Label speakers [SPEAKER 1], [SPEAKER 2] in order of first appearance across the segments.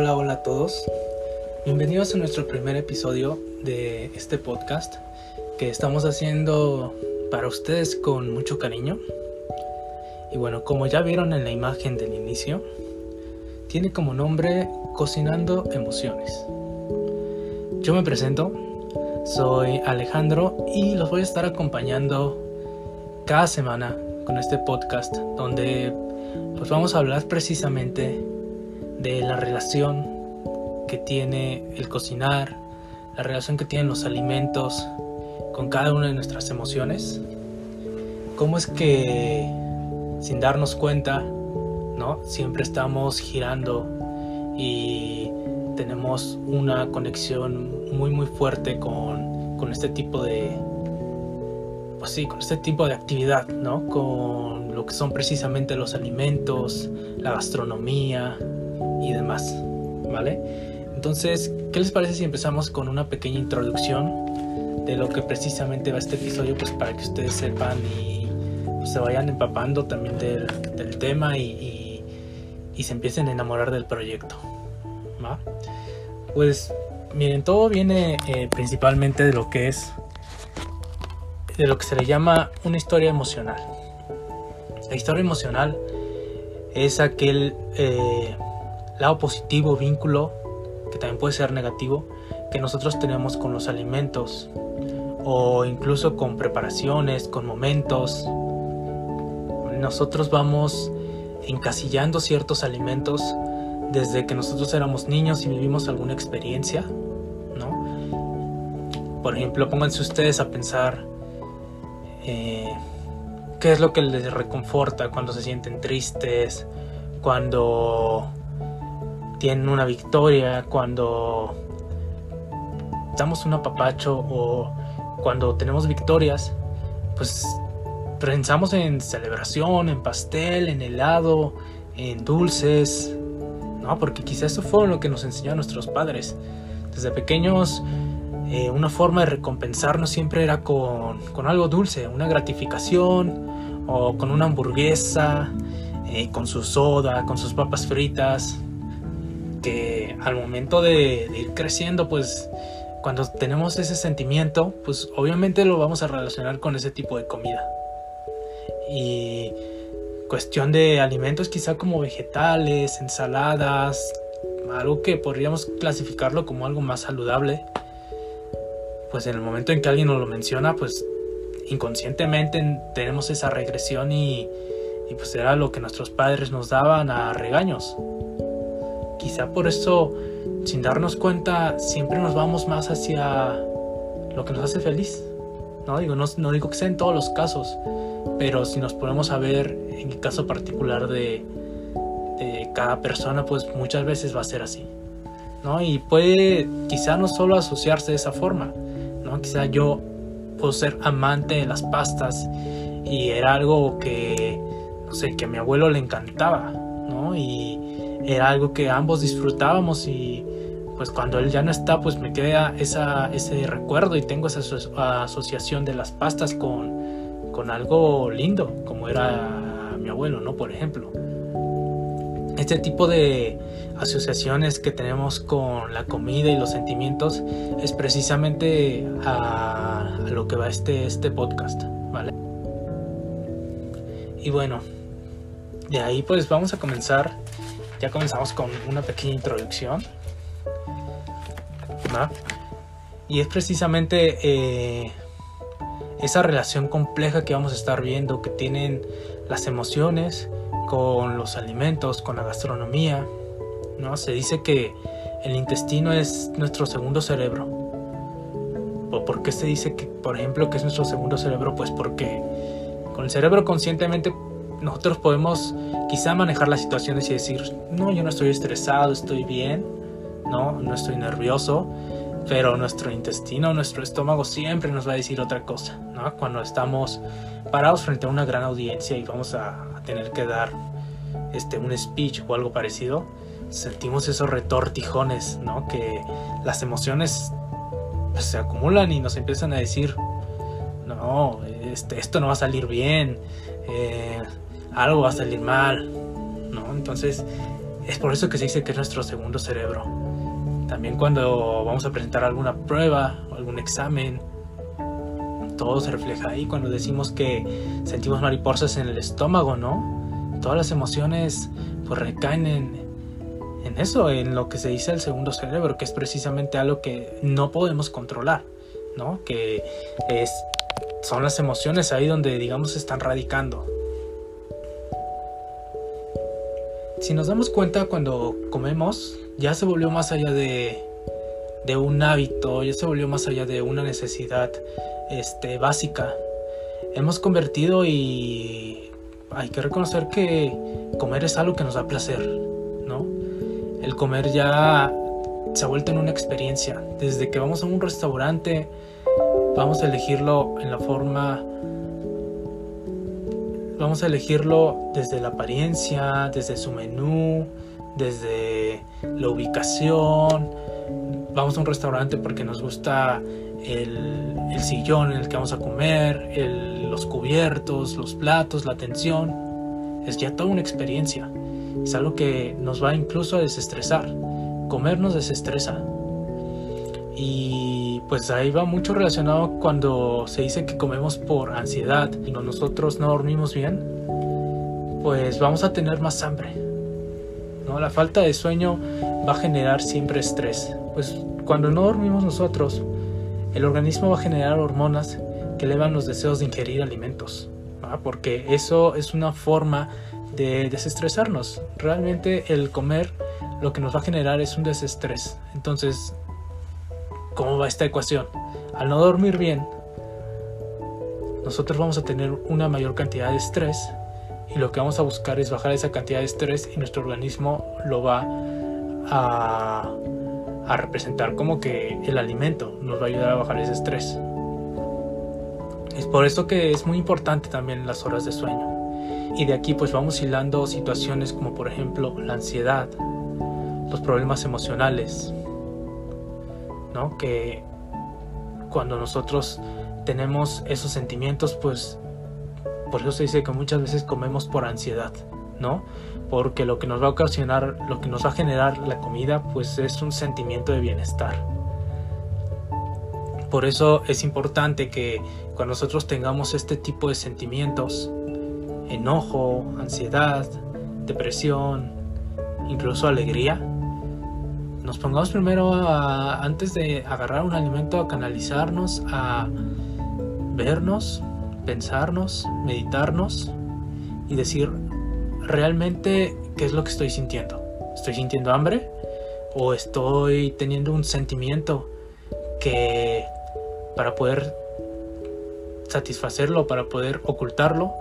[SPEAKER 1] Hola, hola a todos. Bienvenidos a nuestro primer episodio de este podcast que estamos haciendo para ustedes con mucho cariño. Y bueno, como ya vieron en la imagen del inicio, tiene como nombre Cocinando Emociones. Yo me presento, soy Alejandro y los voy a estar acompañando cada semana con este podcast donde pues vamos a hablar precisamente de la relación que tiene el cocinar, la relación que tienen los alimentos con cada una de nuestras emociones. Cómo es que sin darnos cuenta, ¿no? Siempre estamos girando y tenemos una conexión muy muy fuerte con, con este tipo de pues sí, con este tipo de actividad, ¿no? Con lo que son precisamente los alimentos, la gastronomía, y demás, ¿vale? Entonces, ¿qué les parece si empezamos con una pequeña introducción de lo que precisamente va este episodio, pues para que ustedes sepan y pues, se vayan empapando también del, tema y, y, se empiecen a enamorar del proyecto, ¿va? Pues miren, todo viene eh, principalmente de lo que es, de lo que se le llama una historia emocional. La historia emocional es aquel... Eh, lado positivo, vínculo, que también puede ser negativo, que nosotros tenemos con los alimentos o incluso con preparaciones, con momentos. Nosotros vamos encasillando ciertos alimentos desde que nosotros éramos niños y vivimos alguna experiencia, ¿no? Por ejemplo, pónganse ustedes a pensar eh, qué es lo que les reconforta cuando se sienten tristes, cuando tienen una victoria, cuando damos un apapacho o cuando tenemos victorias, pues pensamos en celebración, en pastel, en helado, en dulces, ¿no? Porque quizás eso fue lo que nos enseñaron nuestros padres. Desde pequeños, eh, una forma de recompensarnos siempre era con, con, algo dulce, una gratificación o con una hamburguesa, eh, con su soda, con sus papas fritas al momento de, ir creciendo, pues cuando tenemos ese sentimiento, pues obviamente lo vamos a relacionar con ese tipo de comida. Y cuestión de alimentos quizá como vegetales, ensaladas, algo que podríamos clasificarlo como algo más saludable. Pues en el momento en que alguien nos lo menciona, pues inconscientemente tenemos esa regresión y, y pues era lo que nuestros padres nos daban a regaños. Quizá por eso, sin darnos cuenta, siempre nos vamos más hacia lo que nos hace feliz. No digo, no, digo que sea en todos los casos, pero si nos ponemos a ver en el caso particular de, cada persona, pues muchas veces va a ser así. ¿no? Y puede quizá no solo asociarse de esa forma, ¿no? Quizá yo puedo ser amante de las pastas y era algo que, no sé, que a mi abuelo le encantaba, ¿no? Era algo que ambos disfrutábamos y pues cuando él ya no está pues me queda ese recuerdo y tengo esa asociación de las pastas con, con algo lindo como era mi abuelo, ¿no? Por ejemplo. Este tipo de asociaciones que tenemos con la comida y los sentimientos es precisamente a, a lo que va este, este podcast, ¿vale? Y bueno, de ahí pues vamos a comenzar ya comenzamos con una pequeña introducción. Y es precisamente eh, esa relación compleja que vamos a estar viendo que tienen las emociones con los alimentos, con la gastronomía. ¿no? Se dice que el intestino es nuestro segundo cerebro. ¿O por qué se dice que, por ejemplo, que es nuestro segundo cerebro? Pues porque con el cerebro conscientemente nosotros podemos quizá manejar las situaciones y decir, no, yo no estoy estresado, estoy bien, no, no estoy nervioso, pero nuestro intestino, nuestro estómago siempre nos va a decir otra cosa, ¿no? Cuando estamos parados frente a una gran audiencia y vamos a, tener que dar este, un speech o algo parecido, sentimos esos retortijones, ¿no? Que las emociones se acumulan y nos empiezan a decir, no, este, esto no va a salir bien, eh, algo va a salir mal, ¿no? Entonces, Es por eso que se dice que es nuestro segundo cerebro. También cuando vamos a presentar alguna prueba, algún examen, todo se refleja ahí. Cuando decimos que sentimos mariposas en el estómago, ¿no? Todas las emociones pues recaen en, en eso, en lo que se dice el segundo cerebro, que es precisamente algo que no podemos controlar, ¿no? Que es, son las emociones ahí donde, digamos, están radicando. Si nos damos cuenta cuando comemos, ya se volvió más allá de, de un hábito, ya se volvió más allá de una necesidad este, básica. Hemos convertido y hay que reconocer que comer es algo que nos da placer, ¿no? El comer ya se ha vuelto en una experiencia. Desde que vamos a un restaurante, vamos a elegirlo en la forma Vamos a elegirlo desde la apariencia, desde su menú, desde la ubicación. Vamos a un restaurante porque nos gusta el, sillón en el que vamos a comer, los cubiertos, los platos, la atención. Es ya toda una experiencia. Es algo que nos va incluso a desestresar. Comer nos desestresa. Y pues ahí va mucho relacionado cuando se dice que comemos por ansiedad y nosotros no dormimos bien, pues vamos a tener más hambre. ¿no? La falta de sueño va a generar siempre estrés. Pues cuando no dormimos nosotros, el organismo va a generar hormonas que elevan los deseos de ingerir alimentos. Porque eso es una forma de desestresarnos. Realmente el comer lo que nos va a generar es un desestrés. Entonces ¿Cómo va esta ecuación? Al no dormir bien, nosotros vamos a tener una mayor cantidad de estrés y lo que vamos a buscar es bajar esa cantidad de estrés y nuestro organismo lo va a, representar como que el alimento nos va a ayudar a bajar ese estrés. Es por eso que es muy importante también las horas de sueño. Y de aquí pues vamos hilando situaciones como por ejemplo la ansiedad, los problemas emocionales, que cuando nosotros tenemos esos sentimientos, pues por eso se dice que muchas veces comemos por ansiedad, ¿no? Porque lo que nos va a ocasionar, lo que nos va a generar la comida, pues es un sentimiento de bienestar. Por eso es importante que cuando nosotros tengamos este tipo de sentimientos, enojo, ansiedad, depresión, incluso alegría, nos pongamos primero antes de agarrar un alimento a canalizarnos, a vernos, pensarnos, meditarnos y decir realmente qué es lo que estoy sintiendo. ¿Estoy sintiendo hambre? ¿O estoy teniendo un sentimiento que para poder satisfacerlo, para poder ocultarlo,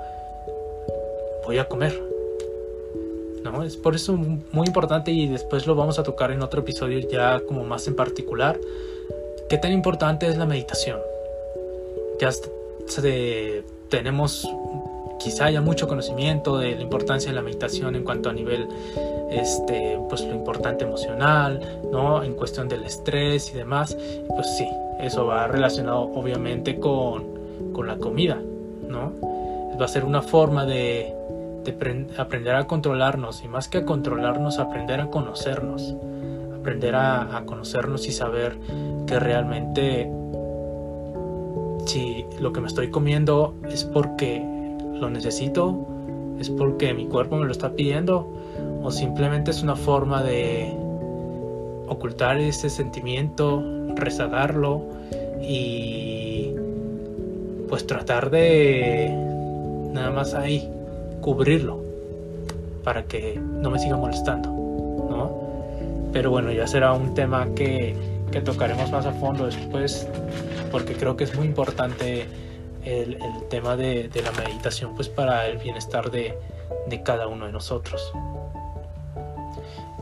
[SPEAKER 1] voy a comer? Es por eso muy importante y después lo vamos a tocar en otro episodio ya como más en particular. ¿Qué tan importante es la meditación? Ya tenemos quizá ya mucho conocimiento de la importancia de la meditación en cuanto a nivel este pues lo importante emocional no en cuestión del estrés y demás pues sí eso va relacionado obviamente con, con la comida no va a ser una forma de aprender a controlarnos y más que a controlarnos, aprender a conocernos, aprender a, conocernos y saber que realmente si lo que me estoy comiendo es porque lo necesito, es porque mi cuerpo me lo está pidiendo o simplemente es una forma de ocultar ese sentimiento, rezagarlo y pues tratar de nada más ahí cubrirlo para que no me siga molestando, ¿no? Pero bueno, ya será un tema que, que tocaremos más a fondo después, porque creo que es muy importante el, tema de, de, la meditación, pues para el bienestar de, de cada uno de nosotros.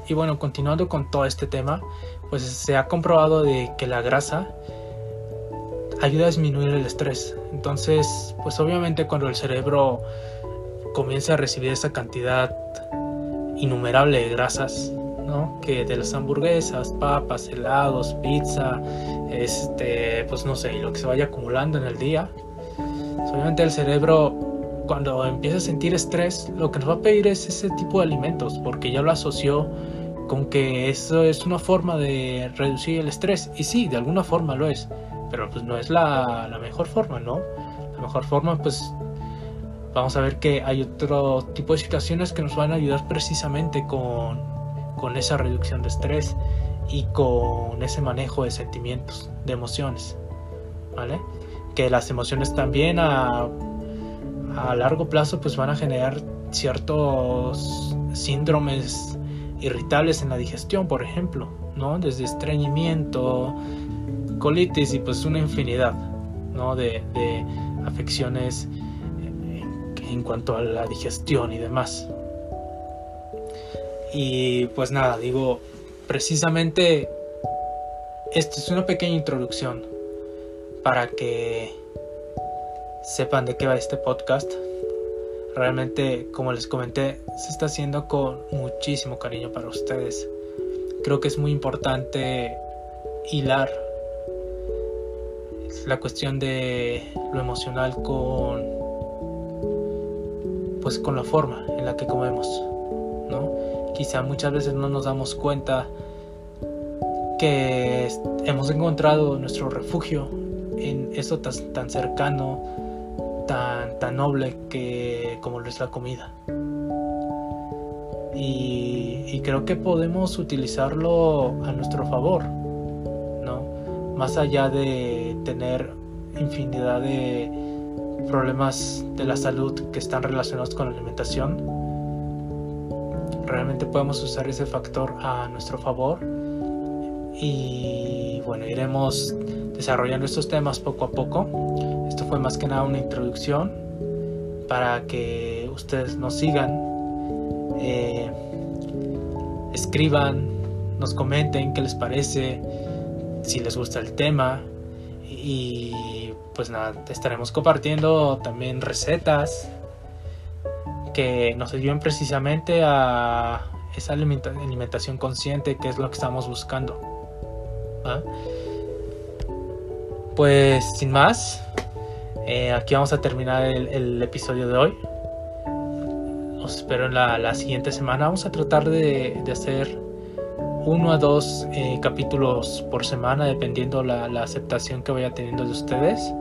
[SPEAKER 1] Y bueno, continuando con todo este tema, pues se ha comprobado de que la grasa ayuda a disminuir el estrés. Entonces, pues obviamente cuando el cerebro comience a recibir esa cantidad innumerable de grasas, ¿no? Que de las hamburguesas, papas, helados, pizza, este, pues no sé, y lo que se vaya acumulando en el día. Pues, obviamente el cerebro cuando empieza a sentir estrés, lo que nos va a pedir es ese tipo de alimentos, porque ya lo asoció con que eso es una forma de reducir el estrés. Y sí, de alguna forma lo es, pero pues no es la, la mejor forma, ¿no? La mejor forma, pues vamos a ver que hay otro tipo de situaciones que nos van a ayudar precisamente con, con esa reducción de estrés y con ese manejo de sentimientos, de emociones, ¿vale? Que las emociones también a, a largo plazo pues van a generar ciertos síndromes irritables en la digestión, por ejemplo, ¿no? Desde estreñimiento, colitis y pues una infinidad, ¿no? De, de afecciones en cuanto a la digestión y demás. Y pues nada, digo, precisamente esto es una pequeña introducción para que sepan de qué va este podcast. Realmente, como les comenté, se está haciendo con muchísimo cariño para ustedes. Creo que es muy importante hilar la cuestión de lo emocional con pues con la forma en la que comemos, ¿no? Quizá muchas veces no nos damos cuenta que hemos encontrado nuestro refugio en eso tan, cercano, tan, tan noble que como lo es la comida. Y, creo que podemos utilizarlo a nuestro favor, ¿no? Más allá de tener infinidad de problemas de la salud que están relacionados con la alimentación, realmente podemos usar ese factor a nuestro favor y bueno, iremos desarrollando estos temas poco a poco. Esto fue más que nada una introducción para que ustedes nos sigan, eh, escriban, nos comenten qué les parece, si les gusta el tema y pues nada, estaremos compartiendo también recetas que nos ayuden precisamente a esa alimentación consciente que es lo que estamos buscando. Pues sin más, eh, aquí vamos a terminar el, episodio de hoy. Os espero en la, siguiente semana. Vamos a tratar de, hacer uno a dos eh, capítulos por semana, dependiendo la, la aceptación que vaya teniendo de ustedes.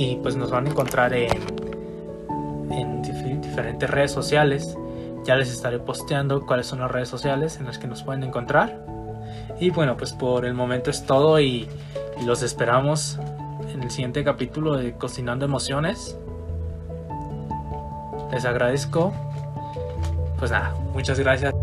[SPEAKER 1] Y pues nos van a encontrar en, en diferentes redes sociales. Ya les estaré posteando cuáles son las redes sociales en las que nos pueden encontrar. Y bueno, pues por el momento es todo y y los esperamos en el siguiente capítulo de Cocinando Emociones. Les agradezco. Pues nada, muchas gracias.